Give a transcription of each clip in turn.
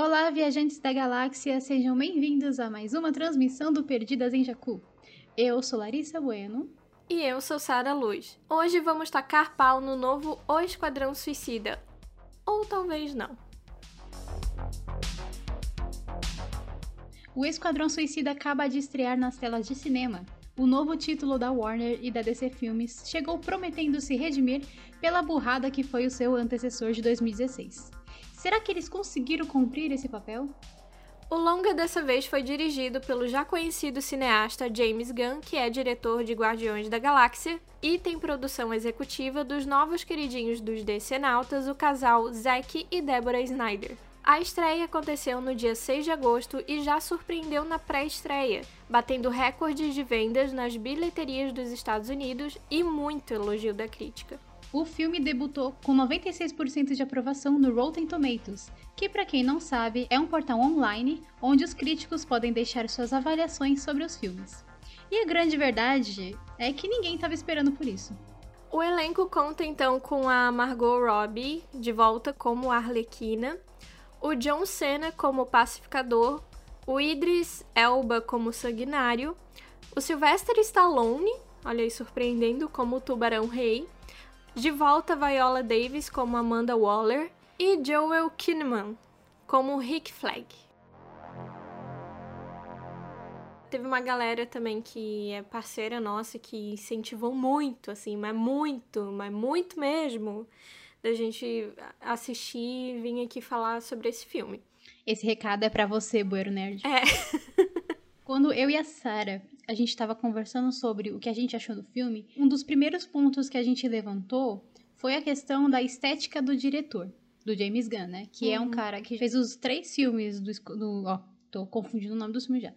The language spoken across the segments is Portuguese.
Olá, viajantes da galáxia, sejam bem-vindos a mais uma transmissão do Perdidas em Jacu. Eu sou Larissa Bueno. E eu sou Sara Luz. Hoje vamos tacar pau no novo O Esquadrão Suicida. Ou talvez não. O Esquadrão Suicida acaba de estrear nas telas de cinema. O novo título da Warner e da DC Filmes chegou prometendo se redimir pela burrada que foi o seu antecessor de 2016. Será que eles conseguiram cumprir esse papel? O longa dessa vez foi dirigido pelo já conhecido cineasta James Gunn, que é diretor de Guardiões da Galáxia, e tem produção executiva dos novos queridinhos dos DC-nautas, o casal Zack e Deborah Snyder. A estreia aconteceu no dia 6 de agosto e já surpreendeu na pré-estreia, batendo recordes de vendas nas bilheterias dos Estados Unidos e muito elogio da crítica. O filme debutou com 96% de aprovação no Rotten Tomatoes, que para quem não sabe é um portal online onde os críticos podem deixar suas avaliações sobre os filmes. E a grande verdade é que ninguém estava esperando por isso. O elenco conta então com a Margot Robbie de volta como Arlequina, o John Cena como pacificador, o Idris Elba como sanguinário, o Sylvester Stallone, olha aí surpreendendo, como Tubarão Rei, de volta Viola Davis como Amanda Waller e Joel Kinnaman como Rick Flag. Teve uma galera também que é parceira nossa que incentivou muito, assim, mas muito, mas muito mesmo, da gente assistir e vir aqui falar sobre esse filme. Esse recado é para você, Bueiro Nerd. É. Quando eu e a Sara a gente estava conversando sobre o que a gente achou do filme, um dos primeiros pontos que a gente levantou foi a questão da estética do diretor, do James Gunn, né? Que uhum. é um uhum. cara que fez os três filmes do, do. Ó, tô confundindo o nome do filme já.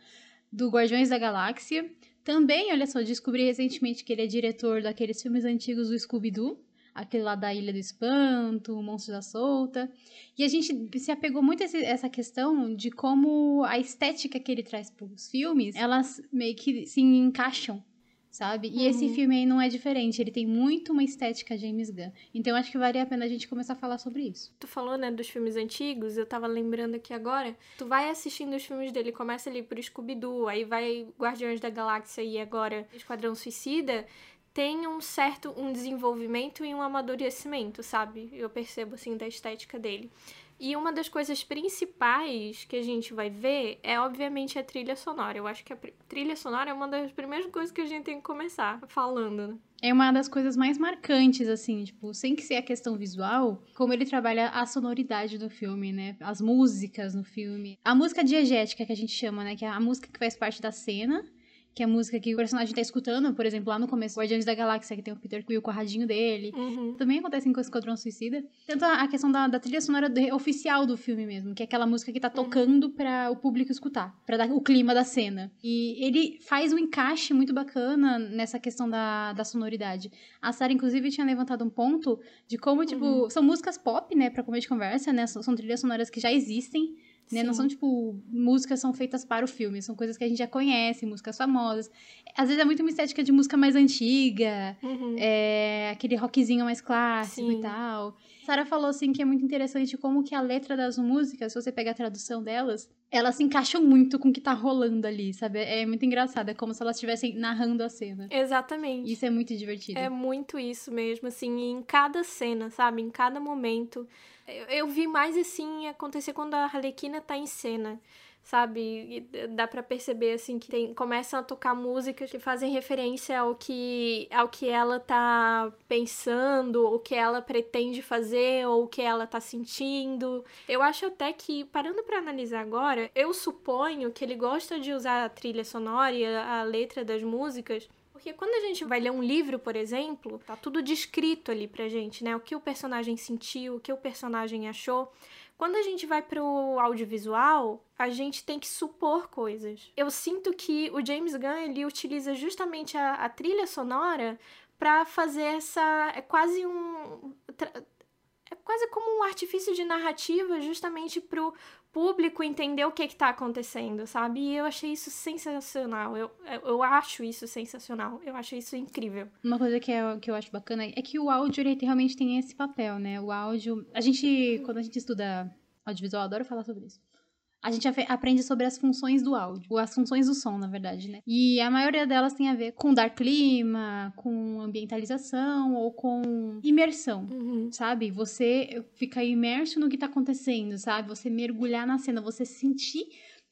Do Guardiões da Galáxia. Também, olha só, descobri recentemente que ele é diretor daqueles filmes antigos do Scooby-Doo aquele lá da Ilha do Espanto, o Monstro da Solta. E a gente se apegou muito a essa questão de como a estética que ele traz para os filmes, elas meio que se encaixam sabe? E uhum. esse filme aí não é diferente, ele tem muito uma estética James Gunn. Então acho que vale a pena a gente começar a falar sobre isso. Tu falou, né, dos filmes antigos, eu tava lembrando aqui agora. Tu vai assistindo os filmes dele, começa ali por Scooby-Doo, aí vai Guardiões da Galáxia e agora Esquadrão Suicida tem um certo um desenvolvimento e um amadurecimento, sabe? Eu percebo assim da estética dele. E uma das coisas principais que a gente vai ver é, obviamente, a trilha sonora. Eu acho que a trilha sonora é uma das primeiras coisas que a gente tem que começar falando, né? É uma das coisas mais marcantes, assim, tipo, sem que ser a questão visual, como ele trabalha a sonoridade do filme, né? As músicas no filme. A música diegética que a gente chama, né? Que é a música que faz parte da cena que é a música que o personagem tá escutando, por exemplo, lá no começo, Guardiões da Galáxia, que tem o Peter Quill com o radinho dele. Uhum. Também acontece com o Esquadrão Suicida. Tanto a, questão da, da trilha sonora oficial do filme mesmo, que é aquela música que tá uhum. tocando uhum. para o público escutar, para dar o clima da cena. E ele faz um encaixe muito bacana nessa questão da, da sonoridade. A Sarah, inclusive, tinha levantado um ponto de como, tipo, uhum. são músicas pop, né, pra comer de conversa, né, são, são trilhas sonoras que já existem né? Não são, tipo, músicas são feitas para o filme, são coisas que a gente já conhece, músicas famosas. Às vezes é muito uma estética de música mais antiga, uhum. é, aquele rockzinho mais clássico Sim. e tal. Sara falou, assim, que é muito interessante como que a letra das músicas, se você pegar a tradução delas, elas se encaixam muito com o que tá rolando ali, sabe? É muito engraçado, é como se elas estivessem narrando a cena. Exatamente. Isso é muito divertido. É muito isso mesmo, assim, em cada cena, sabe? Em cada momento eu, eu vi mais assim acontecer quando a Arlequina tá em cena sabe? E dá para perceber assim que tem, começam a tocar músicas que fazem referência ao que ao que ela tá pensando, o que ela pretende fazer, ou o que ela tá sentindo. Eu acho até que parando para analisar agora, eu suponho que ele gosta de usar a trilha sonora e a, a letra das músicas porque quando a gente vai ler um livro, por exemplo, tá tudo descrito ali pra gente, né? O que o personagem sentiu, o que o personagem achou. Quando a gente vai pro audiovisual, a gente tem que supor coisas. Eu sinto que o James Gunn ele utiliza justamente a, a trilha sonora para fazer essa é quase um é quase como um artifício de narrativa justamente pro público entender o que está acontecendo, sabe? E eu achei isso sensacional. Eu, eu acho isso sensacional. Eu acho isso incrível. Uma coisa que, é, que eu acho bacana é que o áudio ele realmente tem esse papel, né? O áudio. A gente, quando a gente estuda audiovisual, adoro falar sobre isso. A gente aprende sobre as funções do áudio, as funções do som, na verdade, né? E a maioria delas tem a ver com dar clima, com ambientalização ou com imersão, uhum. sabe? Você fica imerso no que tá acontecendo, sabe? Você mergulhar na cena, você sentir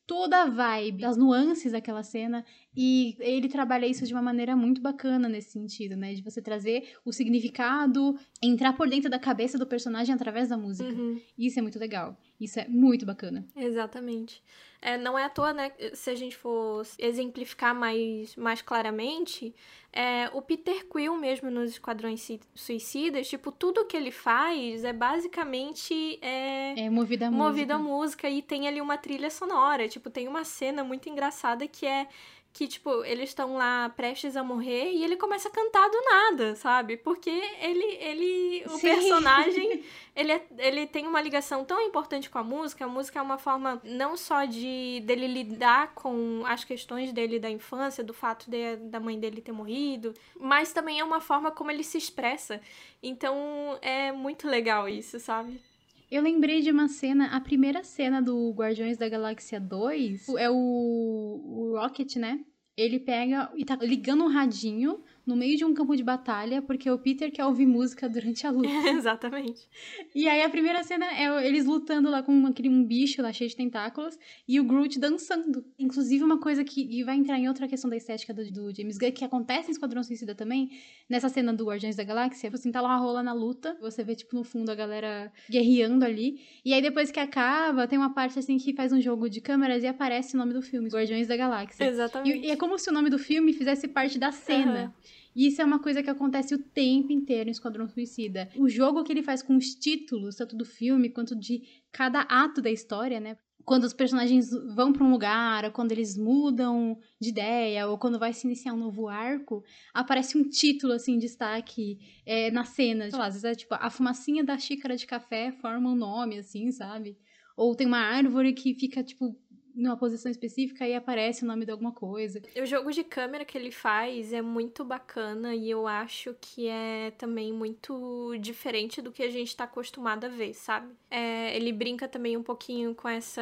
toda a vibe, as nuances daquela cena. E ele trabalha isso de uma maneira muito bacana nesse sentido, né? De você trazer o significado, entrar por dentro da cabeça do personagem através da música. Uhum. Isso é muito legal. Isso é muito bacana. Exatamente. É, não é à toa, né? Se a gente for exemplificar mais, mais claramente, é, o Peter Quill mesmo nos Esquadrões Suicidas, tipo, tudo que ele faz é basicamente... É, é movida a música. Música e tem ali uma trilha sonora. Tipo, tem uma cena muito engraçada que é que, tipo, eles estão lá prestes a morrer e ele começa a cantar do nada, sabe? Porque ele, ele o Sim. personagem, ele, é, ele tem uma ligação tão importante com a música. A música é uma forma não só de dele lidar com as questões dele da infância, do fato de, da mãe dele ter morrido, mas também é uma forma como ele se expressa. Então, é muito legal isso, sabe? Eu lembrei de uma cena, a primeira cena do Guardiões da Galáxia 2 é o, o Rocket, né? Ele pega e tá ligando um radinho no meio de um campo de batalha, porque o Peter quer ouvir música durante a luta. Exatamente. E aí a primeira cena é eles lutando lá com aquele, um bicho lá cheio de tentáculos e o Groot dançando. Inclusive, uma coisa que vai entrar em outra questão da estética do, do James Gunn, que acontece em Esquadrão Suicida também, nessa cena do Guardiões da Galáxia, assim, tá lá rola na luta, você vê, tipo, no fundo a galera guerreando ali. E aí depois que acaba, tem uma parte assim que faz um jogo de câmeras e aparece o nome do filme, Guardiões da Galáxia. Exatamente. E, e é como se o nome do filme fizesse parte da cena. Uhum. E isso é uma coisa que acontece o tempo inteiro em Esquadrão Suicida. O jogo que ele faz com os títulos, tanto do filme quanto de cada ato da história, né? Quando os personagens vão para um lugar, ou quando eles mudam de ideia, ou quando vai se iniciar um novo arco, aparece um título, assim, em destaque é, na cena. Sei lá, às vezes é tipo, a fumacinha da xícara de café forma um nome, assim, sabe? Ou tem uma árvore que fica, tipo, numa posição específica e aparece o nome de alguma coisa. O jogo de câmera que ele faz é muito bacana e eu acho que é também muito diferente do que a gente tá acostumado a ver, sabe? É, ele brinca também um pouquinho com essa.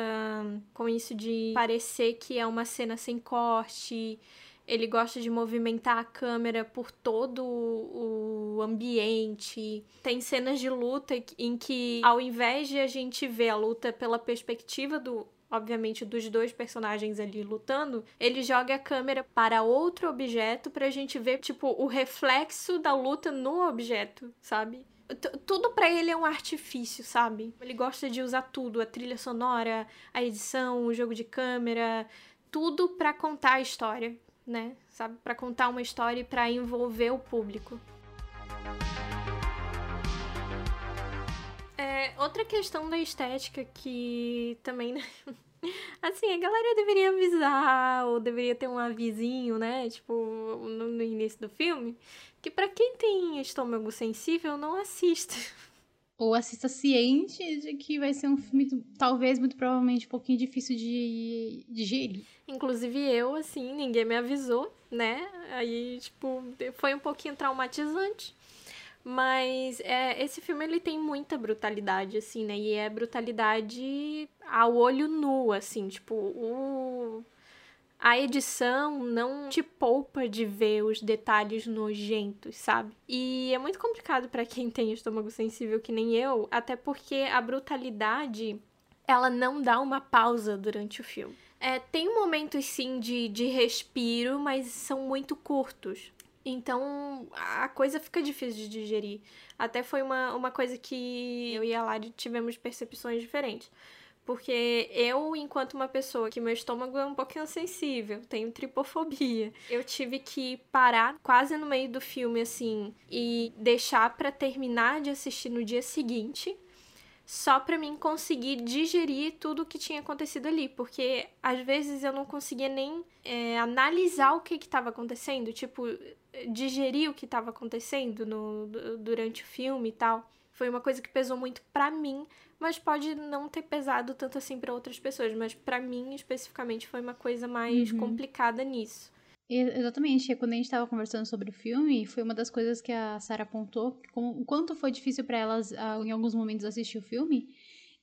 com isso de parecer que é uma cena sem corte. Ele gosta de movimentar a câmera por todo o ambiente. Tem cenas de luta em que, ao invés de a gente ver a luta pela perspectiva do obviamente, dos dois personagens ali lutando, ele joga a câmera para outro objeto pra gente ver, tipo, o reflexo da luta no objeto, sabe? T tudo para ele é um artifício, sabe? Ele gosta de usar tudo, a trilha sonora, a edição, o jogo de câmera, tudo para contar a história, né? Sabe? Para contar uma história e para envolver o público. É, outra questão da estética que também. Né? Assim, a galera deveria avisar, ou deveria ter um avisinho, né? Tipo, no, no início do filme, que para quem tem estômago sensível, não assista. Ou assista ciente de que vai ser um filme, talvez, muito provavelmente, um pouquinho difícil de digerir. Inclusive eu, assim, ninguém me avisou, né? Aí, tipo, foi um pouquinho traumatizante. Mas é, esse filme ele tem muita brutalidade, assim, né? E é brutalidade ao olho nu, assim, tipo, o... a edição não te poupa de ver os detalhes nojentos, sabe? E é muito complicado para quem tem estômago sensível que nem eu, até porque a brutalidade ela não dá uma pausa durante o filme. É, tem momentos sim de, de respiro, mas são muito curtos. Então a coisa fica difícil de digerir. Até foi uma, uma coisa que eu e a Lari tivemos percepções diferentes. Porque eu, enquanto uma pessoa que meu estômago é um pouquinho sensível, tenho tripofobia, eu tive que parar quase no meio do filme, assim, e deixar para terminar de assistir no dia seguinte, só para mim conseguir digerir tudo o que tinha acontecido ali, porque às vezes eu não conseguia nem é, analisar o que estava acontecendo, tipo, digerir o que estava acontecendo no, durante o filme e tal. Foi uma coisa que pesou muito para mim, mas pode não ter pesado tanto assim para outras pessoas, mas para mim especificamente foi uma coisa mais uhum. complicada nisso. Exatamente, quando a gente estava conversando sobre o filme, foi uma das coisas que a Sarah apontou, como, o quanto foi difícil para elas, uh, em alguns momentos, assistir o filme,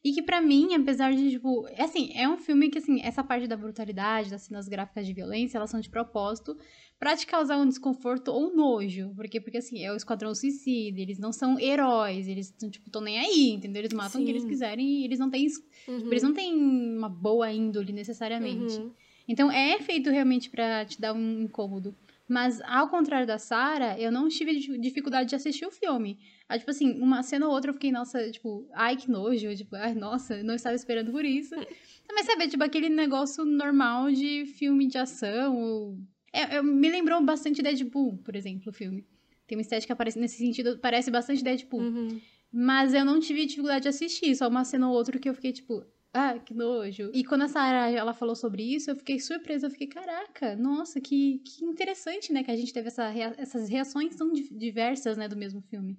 E que para mim, apesar de, tipo, é assim, é um filme que, assim, essa parte da brutalidade, das cenas gráficas de violência, elas são de propósito pra te causar um desconforto ou nojo. Porque, porque assim, é o Esquadrão Suicida, eles não são heróis, eles, tipo, tão nem aí, entendeu? Eles matam o que eles quiserem e eles não têm, uhum. eles não têm uma boa índole necessariamente. Uhum. Então, é feito realmente para te dar um incômodo. Mas, ao contrário da Sarah, eu não tive dificuldade de assistir o filme. Aí, tipo assim, uma cena ou outra eu fiquei, nossa, tipo, ai, que nojo. Tipo, ai, nossa, não estava esperando por isso. Mas, sabe, tipo, aquele negócio normal de filme de ação. É, me lembrou bastante Deadpool, por exemplo, o filme. Tem uma estética parece, nesse sentido, parece bastante Deadpool. Uhum. Mas eu não tive dificuldade de assistir, só uma cena ou outra que eu fiquei, tipo, ah, que nojo. E quando a Sarah, ela falou sobre isso, eu fiquei surpresa. Eu fiquei, caraca, nossa, que, que interessante, né? Que a gente teve essa rea essas reações tão diversas, né, do mesmo filme.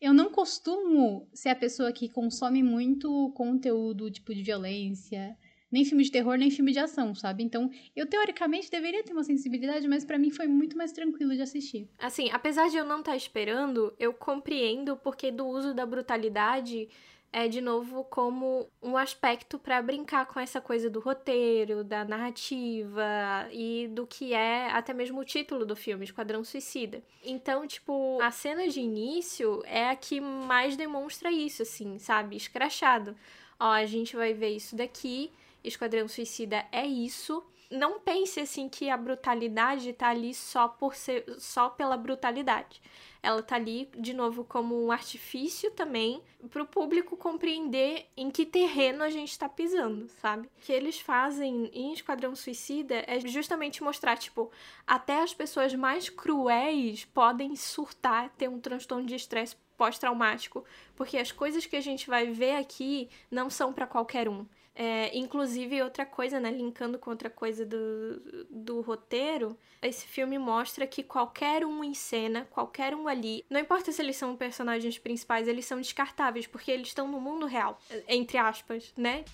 Eu não costumo ser a pessoa que consome muito conteúdo, tipo, de violência. Nem filme de terror, nem filme de ação, sabe? Então, eu teoricamente deveria ter uma sensibilidade, mas para mim foi muito mais tranquilo de assistir. Assim, apesar de eu não estar tá esperando, eu compreendo porque do uso da brutalidade é de novo como um aspecto para brincar com essa coisa do roteiro, da narrativa e do que é até mesmo o título do filme, Esquadrão Suicida. Então, tipo, a cena de início é a que mais demonstra isso, assim, sabe? Escrachado. Ó, a gente vai ver isso daqui, Esquadrão Suicida é isso. Não pense assim que a brutalidade tá ali só por ser só pela brutalidade ela tá ali de novo como um artifício também para o público compreender em que terreno a gente está pisando, sabe? O que eles fazem em Esquadrão Suicida é justamente mostrar, tipo, até as pessoas mais cruéis podem surtar, ter um transtorno de estresse pós-traumático, porque as coisas que a gente vai ver aqui não são para qualquer um. É, inclusive, outra coisa, né, linkando com outra coisa do, do roteiro, esse filme mostra que qualquer um em cena, qualquer um ali, não importa se eles são personagens principais, eles são descartáveis, porque eles estão no mundo real, entre aspas, né?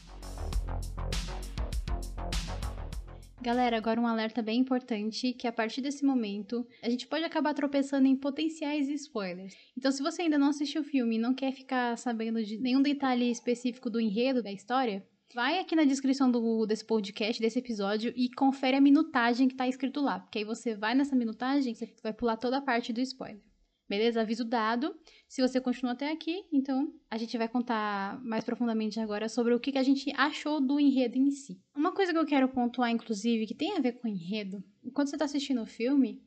Galera, agora um alerta bem importante, que a partir desse momento, a gente pode acabar tropeçando em potenciais spoilers. Então, se você ainda não assistiu o filme e não quer ficar sabendo de nenhum detalhe específico do enredo da história, Vai aqui na descrição do, desse podcast, desse episódio, e confere a minutagem que tá escrito lá. Porque aí você vai nessa minutagem, você vai pular toda a parte do spoiler. Beleza? Aviso dado. Se você continua até aqui, então a gente vai contar mais profundamente agora sobre o que, que a gente achou do enredo em si. Uma coisa que eu quero pontuar, inclusive, que tem a ver com o enredo, quando você tá assistindo o filme,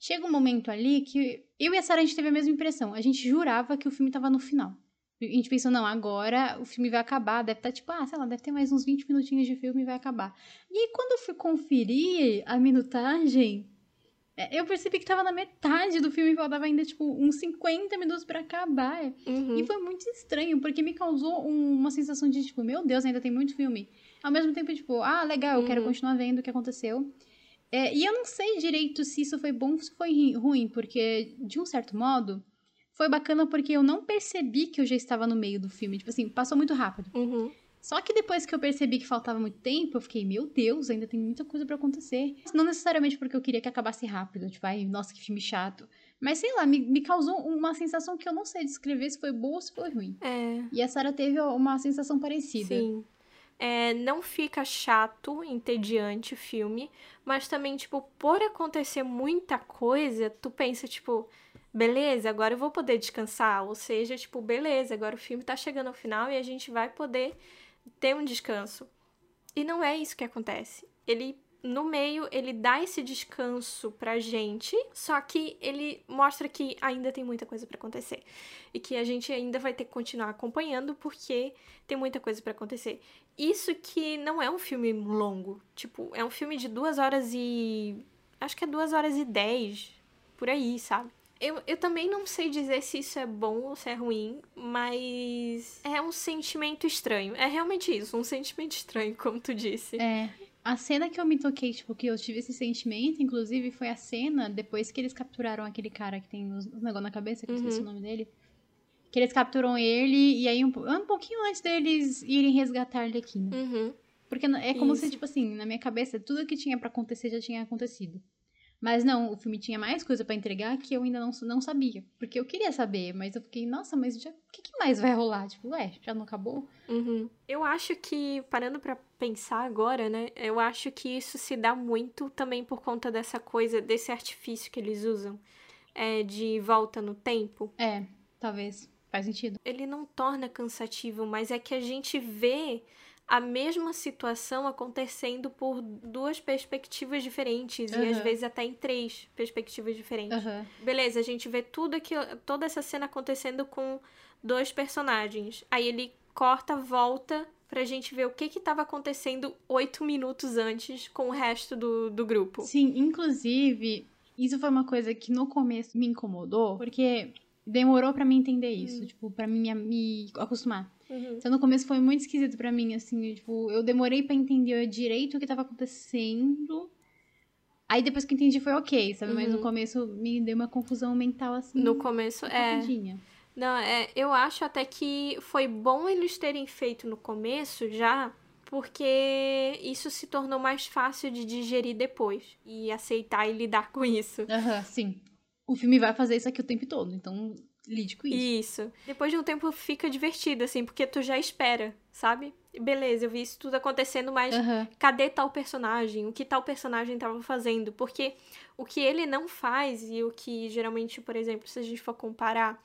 chega um momento ali que eu e a Sarah a gente teve a mesma impressão. A gente jurava que o filme tava no final. A gente pensou, não, agora o filme vai acabar, deve estar tá, tipo, ah, sei lá, deve ter mais uns 20 minutinhos de filme e vai acabar. E aí, quando eu fui conferir a minutagem, é, eu percebi que tava na metade do filme e faltava ainda, tipo, uns 50 minutos para acabar. Uhum. E foi muito estranho, porque me causou uma sensação de, tipo, meu Deus, ainda tem muito filme. Ao mesmo tempo, tipo, ah, legal, eu uhum. quero continuar vendo o que aconteceu. É, e eu não sei direito se isso foi bom ou se foi ruim, porque, de um certo modo, foi bacana porque eu não percebi que eu já estava no meio do filme. Tipo assim, passou muito rápido. Uhum. Só que depois que eu percebi que faltava muito tempo, eu fiquei, meu Deus, ainda tem muita coisa para acontecer. Não necessariamente porque eu queria que acabasse rápido, tipo, ai, nossa, que filme chato. Mas sei lá, me, me causou uma sensação que eu não sei descrever se foi boa ou se foi ruim. É. E a Sarah teve uma sensação parecida. Sim. É, não fica chato, entediante o filme, mas também, tipo, por acontecer muita coisa, tu pensa, tipo, beleza, agora eu vou poder descansar. Ou seja, tipo, beleza, agora o filme tá chegando ao final e a gente vai poder ter um descanso. E não é isso que acontece. Ele no meio ele dá esse descanso pra gente, só que ele mostra que ainda tem muita coisa para acontecer e que a gente ainda vai ter que continuar acompanhando porque tem muita coisa para acontecer. Isso que não é um filme longo, tipo, é um filme de duas horas e acho que é duas horas e dez por aí, sabe? Eu, eu também não sei dizer se isso é bom ou se é ruim, mas é um sentimento estranho. É realmente isso, um sentimento estranho, como tu disse. É. A cena que eu me toquei, tipo, que eu tive esse sentimento, inclusive, foi a cena depois que eles capturaram aquele cara que tem os, os negócios na cabeça, que eu esqueci uhum. o nome dele. Que eles capturam ele e aí um, um pouquinho antes deles irem resgatar Arlequina. Uhum. Porque é como Isso. se, tipo assim, na minha cabeça, tudo que tinha para acontecer já tinha acontecido. Mas não, o filme tinha mais coisa para entregar que eu ainda não, não sabia. Porque eu queria saber, mas eu fiquei, nossa, mas o que, que, mais vai rolar? Tipo, ué, já não acabou? Uhum. Eu acho que, parando para pensar agora, né? Eu acho que isso se dá muito também por conta dessa coisa, desse artifício que eles usam. É, de volta no tempo. É, talvez. Faz sentido. Ele não torna cansativo, mas é que a gente vê a mesma situação acontecendo por duas perspectivas diferentes uhum. e às vezes até em três perspectivas diferentes. Uhum. Beleza, a gente vê tudo aquilo, toda essa cena acontecendo com dois personagens. Aí ele corta, volta pra gente ver o que que tava acontecendo oito minutos antes com o resto do, do grupo. Sim, inclusive, isso foi uma coisa que no começo me incomodou, porque demorou para mim entender isso, hum. tipo, para mim me, me acostumar. Uhum. Então no começo foi muito esquisito para mim, assim, tipo, eu demorei para entender direito o que tava acontecendo. Aí depois que eu entendi foi ok, sabe? Uhum. Mas no uhum. começo me deu uma confusão mental assim. No começo é. Não, é, eu acho até que foi bom eles terem feito no começo já, porque isso se tornou mais fácil de digerir depois e aceitar e lidar com isso. Aham, uhum, sim o filme vai fazer isso aqui o tempo todo, então lide com isso. Isso. Depois de um tempo fica divertido, assim, porque tu já espera, sabe? Beleza, eu vi isso tudo acontecendo, mas uhum. cadê tal personagem? O que tal personagem tava fazendo? Porque o que ele não faz e o que geralmente, por exemplo, se a gente for comparar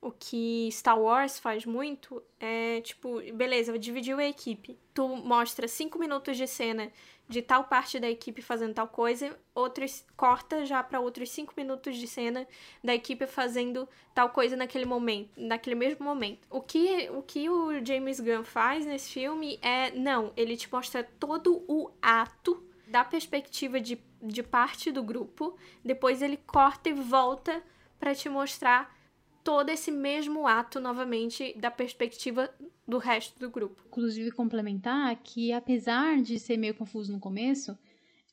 o que Star Wars faz muito é tipo, beleza, dividiu a equipe. Tu mostra cinco minutos de cena de tal parte da equipe fazendo tal coisa, outros corta já para outros cinco minutos de cena da equipe fazendo tal coisa naquele momento, naquele mesmo momento. O que o que o James Gunn faz nesse filme é não, ele te mostra todo o ato da perspectiva de, de parte do grupo, depois ele corta e volta para te mostrar todo esse mesmo ato novamente da perspectiva do resto do grupo. Inclusive, complementar que, apesar de ser meio confuso no começo,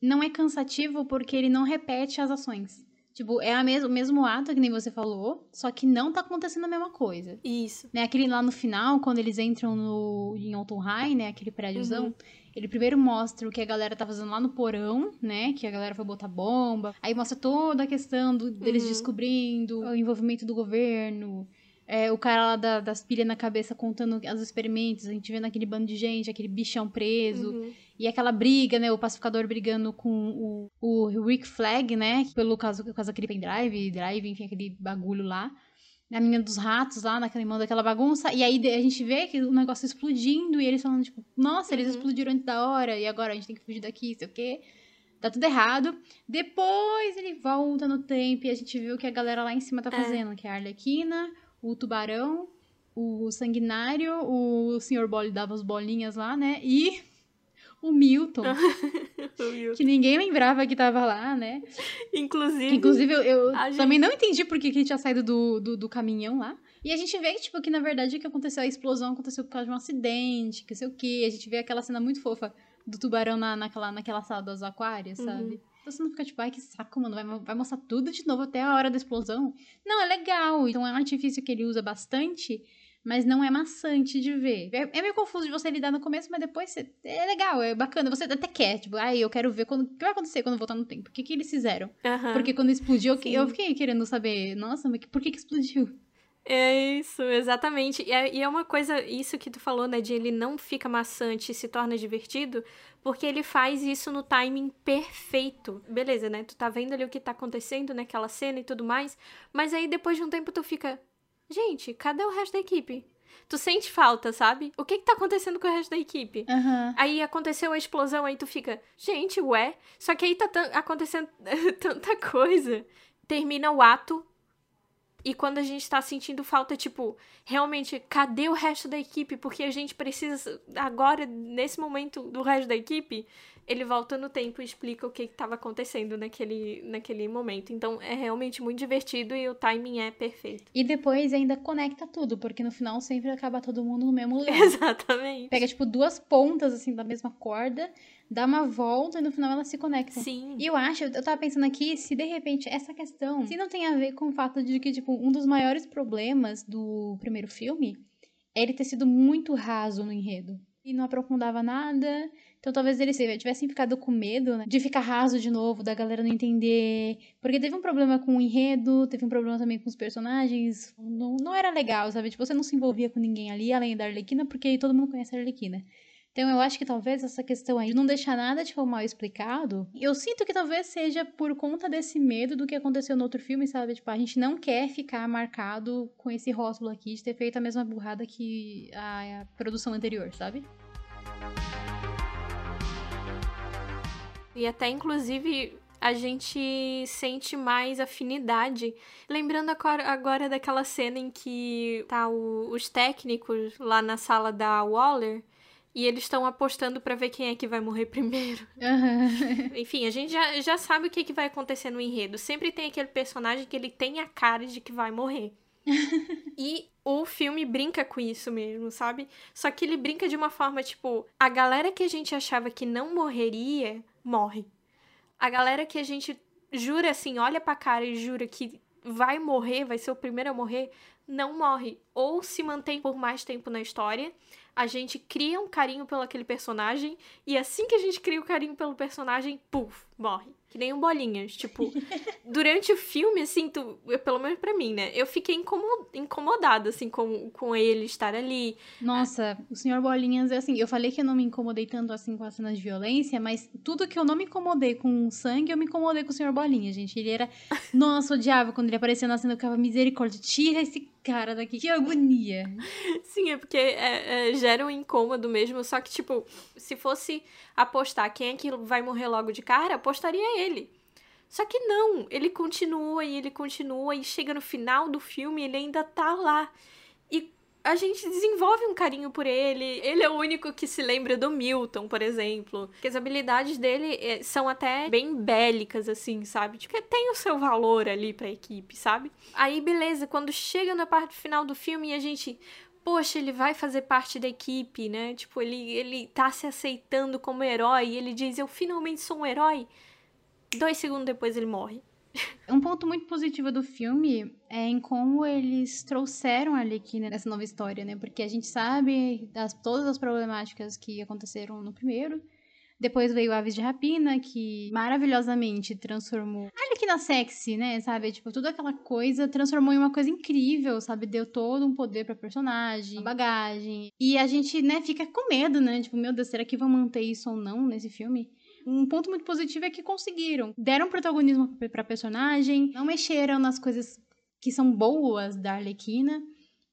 não é cansativo porque ele não repete as ações. Tipo, é a mes o mesmo ato que nem você falou, só que não tá acontecendo a mesma coisa. Isso. Né, aquele lá no final, quando eles entram no, em Alton High, né, aquele prédiozão, uhum. Ele primeiro mostra o que a galera tá fazendo lá no porão, né, que a galera foi botar bomba. Aí mostra toda a questão do, deles uhum. descobrindo o envolvimento do governo, é, o cara lá da, das pilhas na cabeça contando os experimentos, a gente vendo aquele bando de gente, aquele bichão preso. Uhum. E aquela briga, né? O pacificador brigando com o, o Rick Flag, né? Pelo caso, por causa daquele pendrive, drive, enfim, aquele bagulho lá. Na minha dos ratos lá, naquele mão daquela bagunça. E aí a gente vê que o negócio explodindo e eles falando, tipo, nossa, eles uhum. explodiram antes da hora, e agora a gente tem que fugir daqui, sei o quê. Tá tudo errado. Depois ele volta no tempo e a gente vê o que a galera lá em cima tá é. fazendo, é. que é a Arlequina, o tubarão, o sanguinário, o senhor Bolly dava as bolinhas lá, né? E o Milton. o Milton. Que ninguém lembrava que tava lá, né? Inclusive. Inclusive, eu, eu também gente... não entendi por que, que ele tinha saído do, do, do, caminhão lá. E a gente vê, tipo, que na verdade o que aconteceu, a explosão aconteceu por causa de um acidente, que sei o quê. A gente vê aquela cena muito fofa do tubarão na, naquela, naquela sala dos aquários, uhum. sabe? Então você não fica tipo, ai que saco, mano, vai, vai mostrar tudo de novo até a hora da explosão. Não, é legal. Então é um artifício que ele usa bastante, mas não é maçante de ver. É, é meio confuso de você lidar no começo, mas depois você, é legal, é bacana. Você até quer, tipo, ai, eu quero ver quando, o que vai acontecer quando voltar no tempo. O que, que eles fizeram? Uhum. Porque quando explodiu, eu, eu fiquei querendo saber, nossa, mas por que, que explodiu? É isso, exatamente. E é, e é, uma coisa, isso que tu falou, né, de ele não fica maçante e se torna divertido, porque ele faz isso no timing perfeito. Beleza, né? Tu tá vendo ali o que tá acontecendo naquela cena e tudo mais, mas aí depois de um tempo tu fica, gente, cadê o resto da equipe? Tu sente falta, sabe? O que que tá acontecendo com o resto da equipe? Uhum. Aí aconteceu a explosão, aí tu fica, gente, ué? Só que aí tá acontecendo tanta coisa. Termina o ato, e quando a gente tá sentindo falta, tipo, realmente, cadê o resto da equipe? Porque a gente precisa, agora, nesse momento, do resto da equipe, ele volta no tempo e explica o que estava acontecendo naquele, naquele momento. Então é realmente muito divertido e o timing é perfeito. E depois ainda conecta tudo, porque no final sempre acaba todo mundo no mesmo lugar. Exatamente. Pega, tipo, duas pontas, assim, da mesma corda dá uma volta e no final elas se conectam. Sim. E eu acho, eu tava pensando aqui, se de repente essa questão, se não tem a ver com o fato de que, tipo, um dos maiores problemas do primeiro filme é ele ter sido muito raso no enredo. e não aprofundava nada. Então talvez eles tivessem ficado com medo né, de ficar raso de novo, da galera não entender. Porque teve um problema com o enredo, teve um problema também com os personagens. Não, não era legal, sabe? Tipo, você não se envolvia com ninguém ali, além da Arlequina, porque todo mundo conhece a Arlequina. Então eu acho que talvez essa questão aí de não deixar nada tipo mal explicado, eu sinto que talvez seja por conta desse medo do que aconteceu no outro filme, sabe? Tipo, a gente não quer ficar marcado com esse rótulo aqui de ter feito a mesma burrada que a, a produção anterior, sabe? E até inclusive a gente sente mais afinidade. Lembrando agora, daquela cena em que tá o, os técnicos lá na sala da Waller e eles estão apostando para ver quem é que vai morrer primeiro. Uhum. Enfim, a gente já, já sabe o que, que vai acontecer no enredo. Sempre tem aquele personagem que ele tem a cara de que vai morrer. e o filme brinca com isso mesmo, sabe? Só que ele brinca de uma forma tipo: a galera que a gente achava que não morreria, morre. A galera que a gente jura assim, olha pra cara e jura que vai morrer, vai ser o primeiro a morrer, não morre. Ou se mantém por mais tempo na história a gente cria um carinho pelo aquele personagem e assim que a gente cria o carinho pelo personagem, puf, morre. Que nem um bolinhas. Tipo, durante o filme, assim, tu, eu, pelo menos pra mim, né? Eu fiquei incomodada, assim, com, com ele estar ali. Nossa, o senhor Bolinhas é assim. Eu falei que eu não me incomodei tanto assim com as cenas de violência, mas tudo que eu não me incomodei com sangue, eu me incomodei com o senhor Bolinhas, gente. Ele era. Nossa, odiava quando ele aparecia na cena, eu ficava misericórdia. Tira esse cara daqui, que agonia. Sim, é porque é, é, gera um incômodo mesmo. Só que, tipo, se fosse apostar quem é que vai morrer logo de cara, apostaria ele. Só que não, ele continua e ele continua e chega no final do filme ele ainda tá lá. E a gente desenvolve um carinho por ele. Ele é o único que se lembra do Milton, por exemplo. Que as habilidades dele eh, são até bem bélicas, assim, sabe? Tipo, tem o seu valor ali pra equipe, sabe? Aí, beleza, quando chega na parte final do filme e a gente poxa, ele vai fazer parte da equipe, né? Tipo, ele, ele tá se aceitando como herói. ele diz, eu finalmente sou um herói. Dois segundos depois ele morre. Um ponto muito positivo do filme é em como eles trouxeram a Arlequina nessa nova história, né? Porque a gente sabe das todas as problemáticas que aconteceram no primeiro. Depois veio Aves de Rapina, que maravilhosamente transformou a Arlequina sexy, né? Sabe? Tipo, toda aquela coisa transformou em uma coisa incrível, sabe? Deu todo um poder pra personagem, bagagem. E a gente, né, fica com medo, né? Tipo, meu Deus, será que vão manter isso ou não nesse filme? Um ponto muito positivo é que conseguiram. Deram protagonismo pra personagem, não mexeram nas coisas que são boas da Arlequina.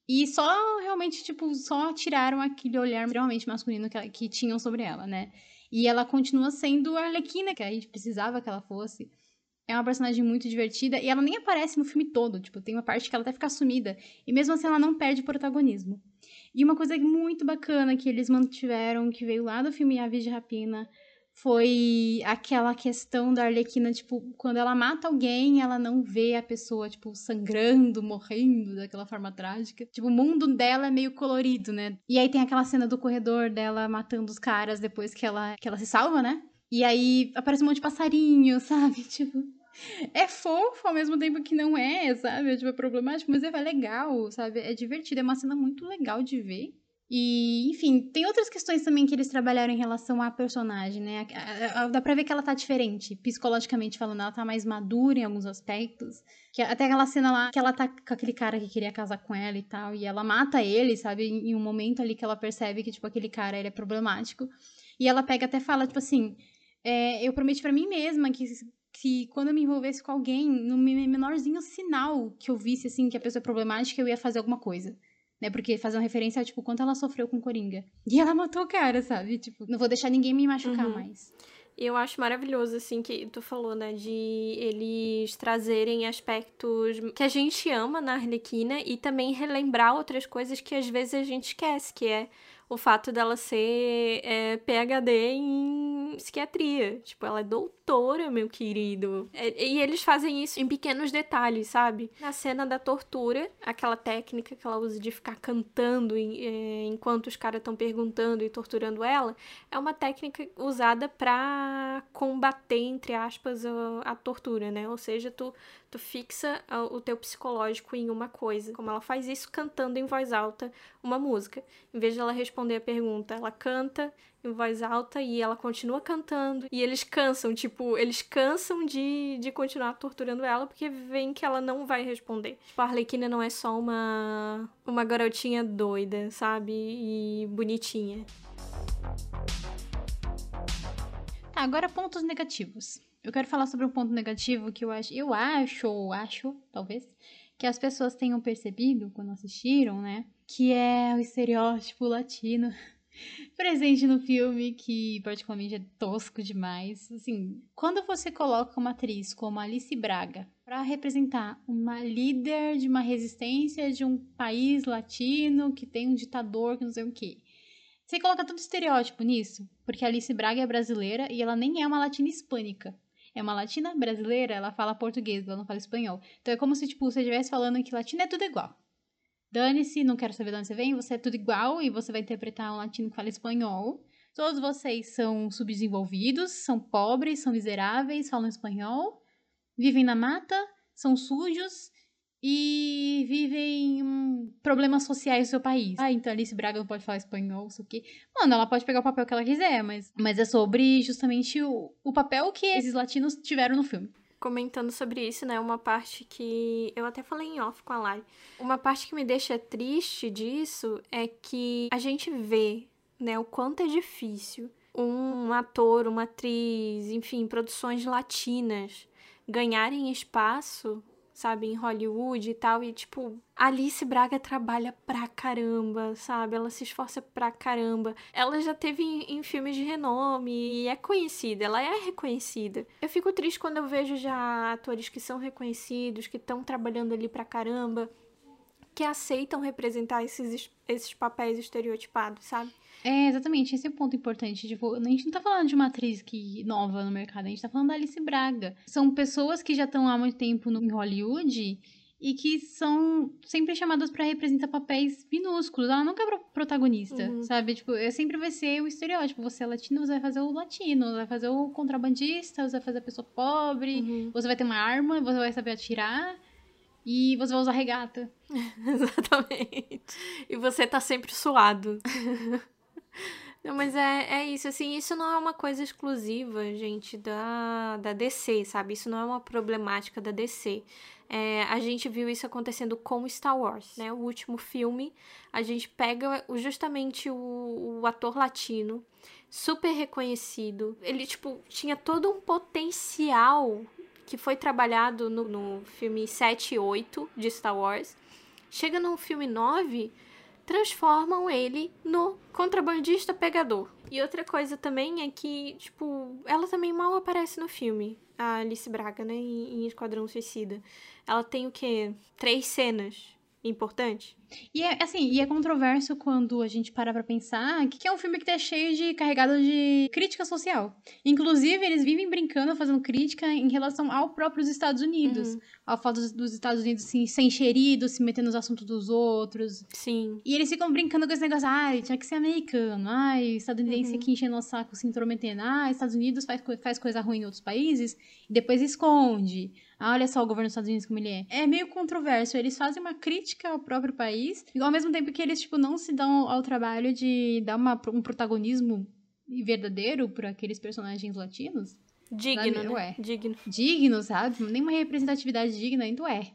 E só realmente, tipo, só tiraram aquele olhar extremamente masculino que, que tinham sobre ela, né? E ela continua sendo a Arlequina, que a gente precisava que ela fosse. É uma personagem muito divertida e ela nem aparece no filme todo. Tipo, tem uma parte que ela até fica sumida. E mesmo assim ela não perde protagonismo. E uma coisa muito bacana que eles mantiveram, que veio lá do filme Aves de Rapina, foi aquela questão da Arlequina, tipo, quando ela mata alguém, ela não vê a pessoa, tipo, sangrando, morrendo daquela forma trágica. Tipo, o mundo dela é meio colorido, né? E aí tem aquela cena do corredor dela matando os caras depois que ela, que ela se salva, né? E aí aparece um monte de passarinho, sabe? Tipo, é fofo ao mesmo tempo que não é, sabe? É, tipo, é problemático, mas é legal, sabe? É divertido, é uma cena muito legal de ver. E, enfim, tem outras questões também que eles trabalharam em relação à personagem, né? Dá pra ver que ela tá diferente, psicologicamente falando, ela tá mais madura em alguns aspectos. Que até aquela cena lá que ela tá com aquele cara que queria casar com ela e tal, e ela mata ele, sabe? Em um momento ali que ela percebe que, tipo, aquele cara ele é problemático. E ela pega até fala, tipo assim, é, eu prometi para mim mesma que que quando eu me envolvesse com alguém, no menorzinho sinal que eu visse, assim, que a pessoa é problemática, eu ia fazer alguma coisa né? Porque fazer uma referência, tipo, quanto ela sofreu com Coringa. E ela matou o cara, sabe? Tipo, não vou deixar ninguém me machucar uhum. mais. E eu acho maravilhoso, assim, que tu falou, né? De eles trazerem aspectos que a gente ama na Arlequina e também relembrar outras coisas que às vezes a gente esquece, que é o fato dela ser é, PHD em em psiquiatria. Tipo, ela é doutora, meu querido. É, e eles fazem isso em pequenos detalhes, sabe? Na cena da tortura, aquela técnica que ela usa de ficar cantando é, enquanto os caras estão perguntando e torturando ela, é uma técnica usada para combater, entre aspas, a, a tortura, né? Ou seja, tu tu fixa o teu psicológico em uma coisa. Como ela faz isso cantando em voz alta uma música. Em vez de ela responder a pergunta, ela canta em voz alta e ela continua cantando. E eles cansam, tipo, eles cansam de, de continuar torturando ela porque veem que ela não vai responder. Tipo, a Arlequina não é só uma, uma garotinha doida, sabe? E bonitinha. Tá, agora pontos negativos. Eu quero falar sobre um ponto negativo que eu acho, eu acho, acho, talvez, que as pessoas tenham percebido quando assistiram, né? Que é o estereótipo latino presente no filme, que particularmente é tosco demais. Assim, quando você coloca uma atriz como Alice Braga para representar uma líder de uma resistência de um país latino que tem um ditador que não sei o quê. Você coloca todo estereótipo nisso, porque Alice Braga é brasileira e ela nem é uma latina hispânica é uma latina brasileira, ela fala português, ela não fala espanhol. Então é como se, tipo, você estivesse falando que latina é tudo igual. Dane-se, não quero saber de onde você vem, você é tudo igual e você vai interpretar um latino que fala espanhol. Todos vocês são subdesenvolvidos, são pobres, são miseráveis, falam espanhol, vivem na mata, são sujos e vivem um, problemas sociais do seu país. Ah, então Alice Braga não pode falar espanhol, sei o quê. Mano, ela pode pegar o papel que ela quiser, mas, mas é sobre justamente o, o papel que esses latinos tiveram no filme. Comentando sobre isso, né, uma parte que eu até falei em off com a Lai. Uma parte que me deixa triste disso é que a gente vê, né, o quanto é difícil um ator, uma atriz, enfim, produções latinas ganharem espaço sabe, em Hollywood e tal. E, tipo, Alice Braga trabalha pra caramba, sabe? Ela se esforça pra caramba. Ela já teve em, em, filmes de renome e é conhecida, ela é reconhecida. Eu fico triste quando eu vejo já atores que são reconhecidos, que estão trabalhando ali pra caramba, que aceitam representar esses, esses papéis estereotipados, sabe? É, exatamente, esse é o ponto importante. Tipo, a gente não tá falando de uma atriz que nova no mercado, a gente tá falando da Alice Braga. São pessoas que já estão há muito tempo no, Hollywood e que são sempre chamadas para representar papéis minúsculos. Ela nunca é protagonista, uhum. sabe? Tipo, é, sempre vai ser o estereótipo. Você é latino, você vai fazer o latino, você vai fazer o contrabandista, você vai fazer a pessoa pobre, uhum. você vai ter uma arma, você vai saber atirar. E você vai usar regata. Exatamente. E você tá sempre suado. Não, mas é, é isso, assim, isso não é uma coisa exclusiva, gente, da, da DC, sabe? Isso não é uma problemática da DC. É, a gente viu isso acontecendo com Star Wars, né? O último filme, a gente pega justamente o, o ator latino, super reconhecido. Ele, tipo, tinha todo um potencial que foi trabalhado no, no filme 7 e 8 de Star Wars. Chega no filme 9 transformam ele no contrabandista pegador. E outra coisa também é que, tipo, ela também mal aparece no filme, a Alice Braga, né, em, Esquadrão Suicida. Ela tem o quê? Três cenas importante. E é assim, e é controverso quando a gente para pra pensar que é um filme que tá cheio de carregado de crítica social. Inclusive, eles vivem brincando, fazendo crítica em relação ao próprio Estados Unidos. Uhum. Ao fato dos Estados Unidos assim, ser encheridos, se metendo nos assuntos dos outros. Sim. E eles ficam brincando com esse negócio, ai, tinha que ser americano, ai, estadunidense uhum. aqui enchendo o saco, se intrometendo, ai, Estados Unidos faz, faz coisa ruim em outros países e depois esconde. Ah, olha só o governo dos Estados Unidos como ele é. É meio controverso. Eles fazem uma crítica ao próprio país, e ao mesmo tempo que eles, tipo, não se dão ao trabalho de dar uma, um protagonismo verdadeiro para aqueles personagens latinos. Digno, sabe? né? Ué. Digno. Digno, sabe? Nem uma representatividade digna ainda é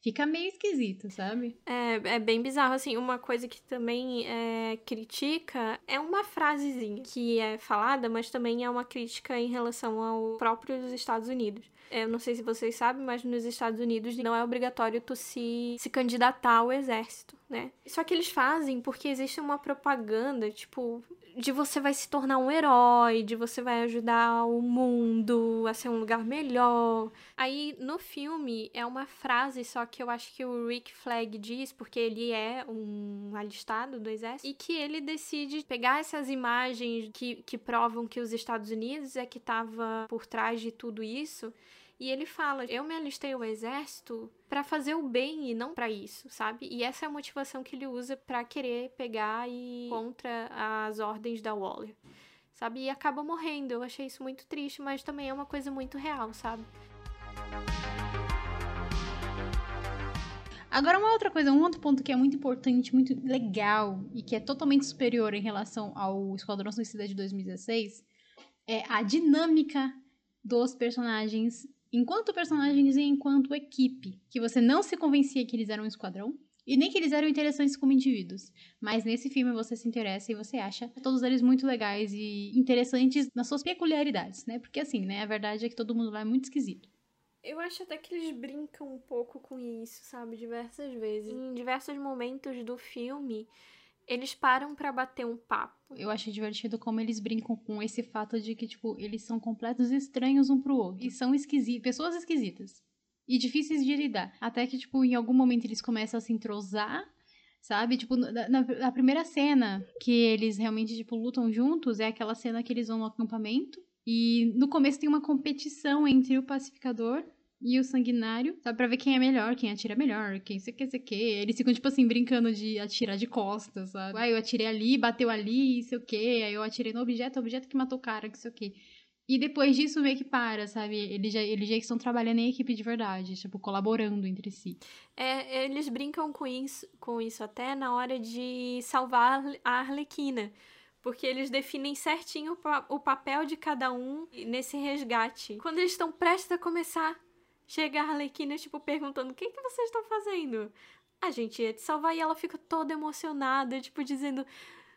fica meio esquisito, sabe? É, é bem bizarro, assim, uma coisa que também é, critica é uma frasezinha que é falada, mas também é uma crítica em relação ao próprio Estados Unidos. Eu não sei se vocês sabem, mas nos Estados Unidos não é obrigatório tu se, se candidatar ao exército, né? Só que eles fazem porque existe uma propaganda, tipo, de você vai se tornar um herói, de você vai ajudar o mundo a ser um lugar melhor. Aí no filme é uma frase só que eu acho que o Rick Flag diz, porque ele é um alistado do exército, e que ele decide pegar essas imagens que, que provam que os Estados Unidos é que estava por trás de tudo isso e ele fala: Eu me alistei ao exército para fazer o bem e não para isso, sabe? E essa é a motivação que ele usa para querer pegar e contra as ordens da Waller, sabe? E acaba morrendo. Eu achei isso muito triste, mas também é uma coisa muito real, sabe? Agora, uma outra coisa, um outro ponto que é muito importante, muito legal e que é totalmente superior em relação ao Esquadrão Suicida de 2016 é a dinâmica dos personagens enquanto personagens e enquanto equipe, que você não se convencia que eles eram um esquadrão e nem que eles eram interessantes como indivíduos. Mas nesse filme você se interessa e você acha todos eles muito legais e interessantes nas suas peculiaridades, né? Porque assim, né, a verdade é que todo mundo lá é muito esquisito. Eu acho até que eles brincam um pouco com isso, sabe? Diversas vezes. Em diversos momentos do filme, eles param para bater um papo. Eu acho divertido como eles brincam com esse fato de que, tipo, eles são completos estranhos um pro outro. E são esquisitos, pessoas esquisitas. E difíceis de lidar. Até que, tipo, em algum momento eles começam a se entrosar, sabe? Tipo, na, na primeira cena que eles realmente, tipo, lutam juntos é aquela cena que eles vão no acampamento. E no começo tem uma competição entre o pacificador e o sanguinário, sabe? Pra ver quem é melhor, quem atira melhor, quem sei que, sei que. Eles ficam, tipo assim, brincando de atirar de costas, sabe? Ah, eu atirei ali, bateu ali, sei o que. Aí eu atirei no objeto, o objeto que matou o cara, que sei o que. E depois disso meio que para, sabe? Eles já, eles já estão trabalhando em equipe de verdade, tipo, colaborando entre si. É, eles brincam com isso, com isso até na hora de salvar a Arlequina porque eles definem certinho o papel de cada um nesse resgate. Quando eles estão prestes a começar, Chega a Arlequina, tipo, perguntando: o que, que vocês estão fazendo? A gente ia te salvar e ela fica toda emocionada, tipo, dizendo: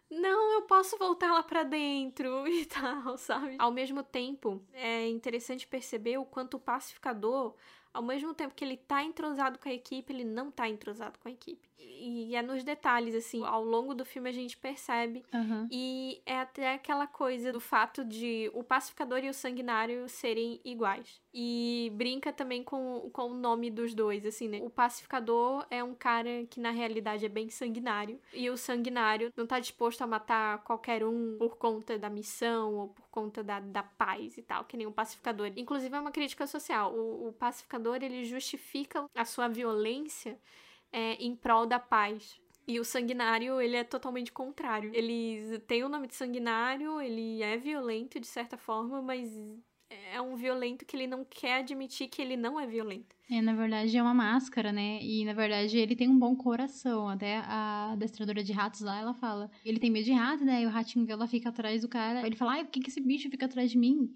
não, eu posso voltar lá para dentro e tal, sabe? Ao mesmo tempo, é interessante perceber o quanto o pacificador ao mesmo tempo que ele tá entrosado com a equipe, ele não tá entrosado com a equipe. E é nos detalhes, assim, ao longo do filme a gente percebe. Uhum. E é até aquela coisa do fato de o pacificador e o sanguinário serem iguais. E brinca também com, com o nome dos dois, assim, né? O pacificador é um cara que na realidade é bem sanguinário. E o sanguinário não tá disposto a matar qualquer um por conta da missão ou por conta da, da paz e tal, que nem o pacificador. Inclusive é uma crítica social. O, o pacificador, ele justifica a sua violência é, em prol da paz. E o sanguinário, ele é totalmente contrário. Ele tem o nome de sanguinário, ele é violento de certa forma, mas é um violento que ele não quer admitir que ele não é violento. É, na verdade é uma máscara, né? E na verdade ele tem um bom coração. Até a adestradora de ratos lá, ela fala. Ele tem medo de rato, né? E o ratinho dela fica atrás do cara. Ele fala, ai, por que, que esse bicho fica atrás de mim?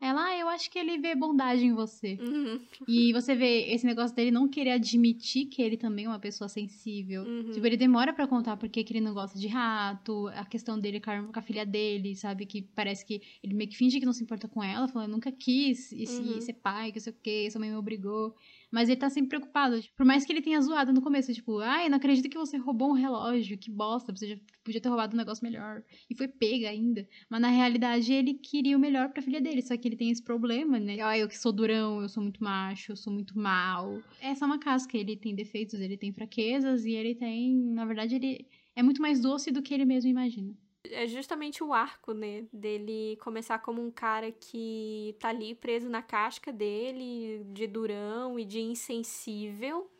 Ela, ah, eu acho que ele vê bondade em você. Uhum. E você vê esse negócio dele não querer admitir que ele também é uma pessoa sensível. Uhum. Tipo, ele demora para contar porque que ele não gosta de rato, a questão dele com a, filha dele, sabe? Que parece que ele meio que finge que não se importa com ela, falando, nunca quis esse, uhum. ser pai, que sei o que, sua mãe me obrigou. Mas ele tá sempre preocupado. Tipo, por mais que ele tenha zoado no começo, tipo, ai, não acredito que você roubou um relógio, que bosta, você já podia ter roubado um negócio melhor. E foi pega ainda. Mas na realidade ele queria o melhor pra filha dele, só que ele tem esse problema, né? Ah, eu que sou durão, eu sou muito macho, eu sou muito mal. Essa é uma casca, ele tem defeitos, ele tem fraquezas e ele tem, na verdade, ele é muito mais doce do que ele mesmo imagina é justamente o arco, né? Dele começar como um cara que tá ali preso na casca dele, de durão e de insensível.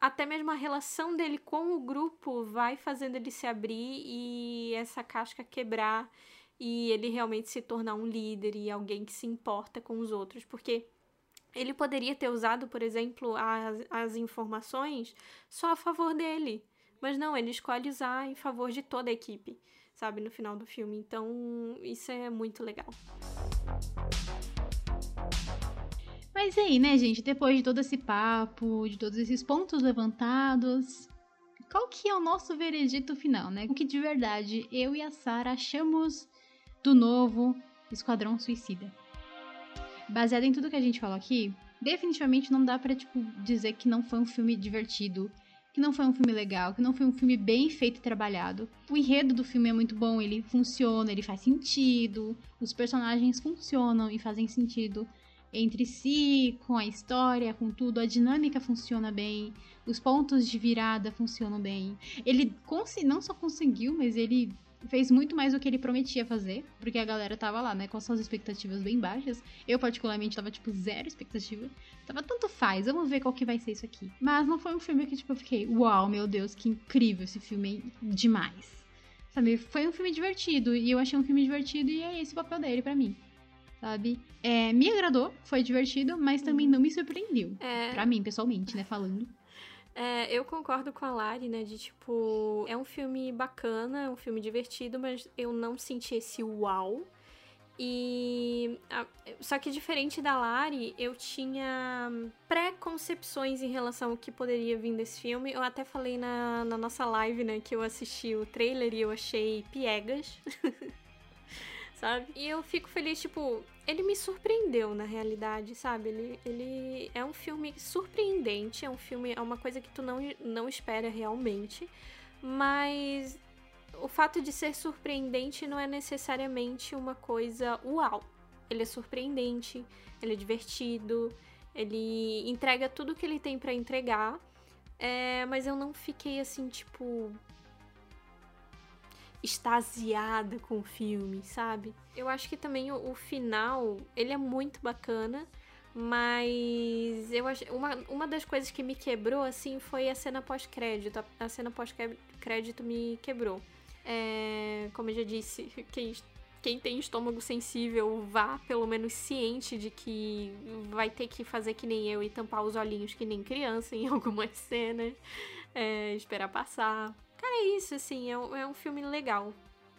Até mesmo a relação dele com o grupo vai fazendo ele se abrir e essa casca quebrar e ele realmente se tornar um líder e alguém que se importa com os outros. Porque ele poderia ter usado, por exemplo, as, as informações só a favor dele. Mas não, ele escolhe usar em favor de toda a equipe sabe, no final do filme. Então, isso é muito legal. Mas aí, né, gente, depois de todo esse papo, de todos esses pontos levantados, qual que é o nosso veredito final, né? O que de verdade eu e a Sara achamos do novo Esquadrão Suicida? Baseado em tudo que a gente falou aqui, definitivamente não dá para tipo dizer que não foi um filme divertido, que não foi um filme legal, que não foi um filme bem feito e trabalhado. O enredo do filme é muito bom, ele funciona, ele faz sentido, os personagens funcionam e fazem sentido entre si, com a história, com tudo, a dinâmica funciona bem, os pontos de virada funcionam bem. Ele não só conseguiu, mas ele fez muito mais do que ele prometia fazer, porque a galera tava lá, né, com suas expectativas bem baixas. Eu, particularmente, tava, tipo, zero expectativa. Tava tanto faz, vamos ver qual que vai ser isso aqui. Mas não foi um filme que, tipo, eu fiquei, uau, meu Deus, que incrível esse filme, demais. Sabe, foi um filme divertido, e eu achei um filme divertido, e é esse o papel dele para mim. Sabe? É, me agradou, foi divertido, mas também não me surpreendeu. É... Pra mim, pessoalmente, né, falando. É, eu concordo com a Lari, né? De tipo, é um filme bacana, é um filme divertido, mas eu não senti esse uau. E. Só que diferente da Lari, eu tinha pré-concepções em relação ao que poderia vir desse filme. Eu até falei na, na nossa live, né, que eu assisti o trailer e eu achei piegas. sabe? E eu fico feliz, tipo, ele me surpreendeu na realidade, sabe? Ele, ele é um filme surpreendente, é um filme, é uma coisa que tu não, não espera realmente, mas o fato de ser surpreendente não é necessariamente uma coisa uau. Ele é surpreendente, ele é divertido, ele entrega tudo que ele tem para entregar, é, mas eu não fiquei assim, tipo, extasiada com o filme, sabe? Eu acho que também o, o final, ele é muito bacana, mas eu acho uma, uma das coisas que me quebrou assim foi a cena pós-crédito. A, cena pós-crédito me quebrou. É, como eu já disse, quem, quem tem estômago sensível vá pelo menos ciente de que vai ter que fazer que nem eu e tampar os olhinhos que nem criança em algumas cenas, é, esperar passar. É isso, assim, é um, é um filme legal.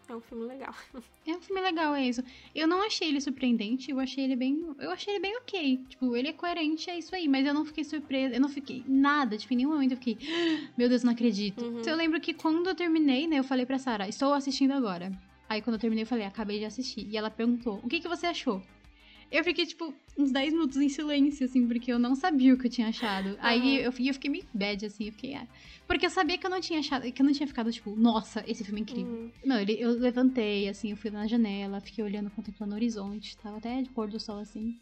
É um filme legal. É um filme legal, é isso. Eu não achei ele surpreendente, eu achei ele bem. Eu achei ele bem ok. Tipo, ele é coerente, é isso aí. Mas eu não fiquei surpresa, eu não fiquei nada. Tipo, em nenhum momento eu fiquei. Ah, meu Deus, não acredito. Uhum. Então, eu lembro que quando eu terminei, né, eu falei pra Sara, estou assistindo agora. Aí quando eu terminei, eu falei, acabei de assistir. E ela perguntou, o que, que você achou? Eu fiquei, tipo, uns 10 minutos em silêncio, assim, porque eu não sabia o que eu tinha achado. Uhum. Aí eu, eu fiquei meio bad, assim, eu fiquei. Ah. Porque eu sabia que eu não tinha achado, que eu não tinha ficado, tipo, nossa, esse filme é incrível. Uhum. Não, ele, eu levantei, assim, eu fui na janela, fiquei olhando, contemplando o horizonte, tava até de pôr do sol, assim.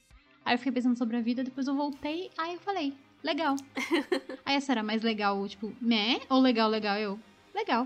Aí eu fiquei pensando sobre a vida, depois eu voltei, aí eu falei, legal. aí essa era mais legal, tipo, né? Ou legal, legal? Eu, legal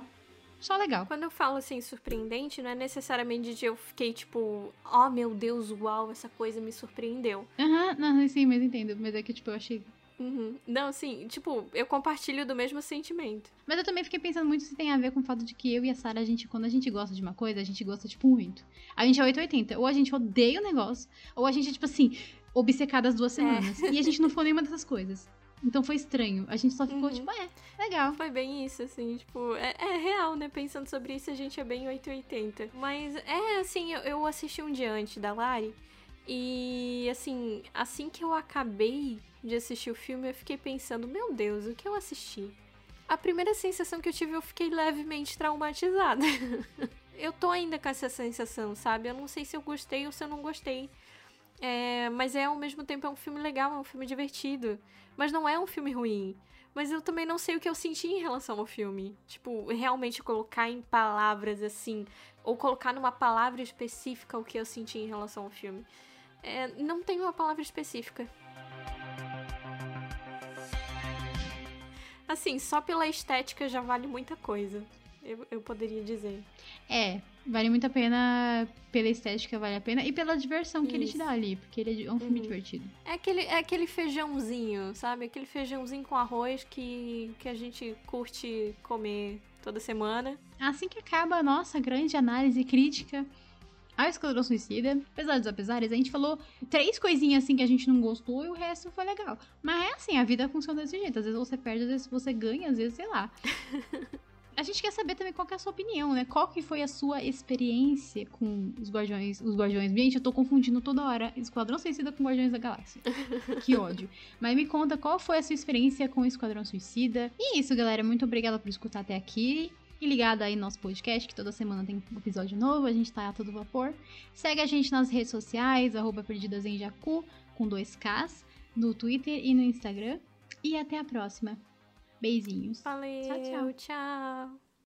só legal. Quando eu falo assim, surpreendente, não é necessariamente de eu fiquei tipo, oh meu Deus, uau, essa coisa me surpreendeu. Aham, uhum, não, sim, mas entendo. Mas é que, tipo, eu achei. Uhum. Não, assim, tipo, eu compartilho do mesmo sentimento. Mas eu também fiquei pensando muito se tem a ver com o fato de que eu e a Sara, a gente, quando a gente gosta de uma coisa, a gente gosta, tipo, muito. A gente é 880. Ou a gente odeia o negócio, ou a gente é, tipo assim, obcecada as duas é. semanas. É. E a gente não foi nenhuma dessas coisas. Então foi estranho. A gente só ficou, uhum. tipo, é, legal. Foi bem isso, assim, tipo, é, é, real, né? Pensando sobre isso, a gente é bem 880. Mas é assim, eu, eu assisti um dia antes da Lari. E assim, assim que eu acabei de assistir o filme, eu fiquei pensando, meu Deus, o que eu assisti? A primeira sensação que eu tive, eu fiquei levemente traumatizada. eu tô ainda com essa sensação, sabe? Eu não sei se eu gostei ou se eu não gostei. É, mas é ao mesmo tempo é um filme legal, é um filme divertido. Mas não é um filme ruim. Mas eu também não sei o que eu senti em relação ao filme. Tipo, realmente colocar em palavras assim, ou colocar numa palavra específica o que eu senti em relação ao filme. É, não tem uma palavra específica. Assim, só pela estética já vale muita coisa eu, eu poderia dizer. É, vale muito a pena pela estética, vale a pena, e pela diversão que Isso. ele te dá ali, porque ele é um filme uhum. divertido. É aquele, é aquele feijãozinho, sabe? Aquele feijãozinho com arroz que, que a gente curte comer toda semana. Assim que acaba a nossa grande análise crítica ao Esquadrão Suicida. Apesar dos apesares, a gente falou três coisinhas assim que a gente não gostou e o resto foi legal. Mas é assim, a vida funciona desse jeito. Às vezes você perde, às vezes você ganha, às vezes, sei lá. a gente quer saber também qual é a sua opinião, né? Qual que foi a sua experiência com os Guardiões, os Guardiões. Gente, eu tô confundindo toda hora Esquadrão Suicida com Guardiões da Galáxia. que ódio. Mas me conta qual foi a sua experiência com o Esquadrão Suicida. E é isso, galera. Muito obrigada por escutar até aqui. E ligado aí no nosso podcast, que toda semana tem um episódio novo, a gente tá a todo vapor. Segue a gente nas redes sociais, arroba Perdidas em Jacu, com dois Ks, no Twitter e no Instagram. E até a próxima. Beijinhos. Valeu, Tchau, tchau. tchau.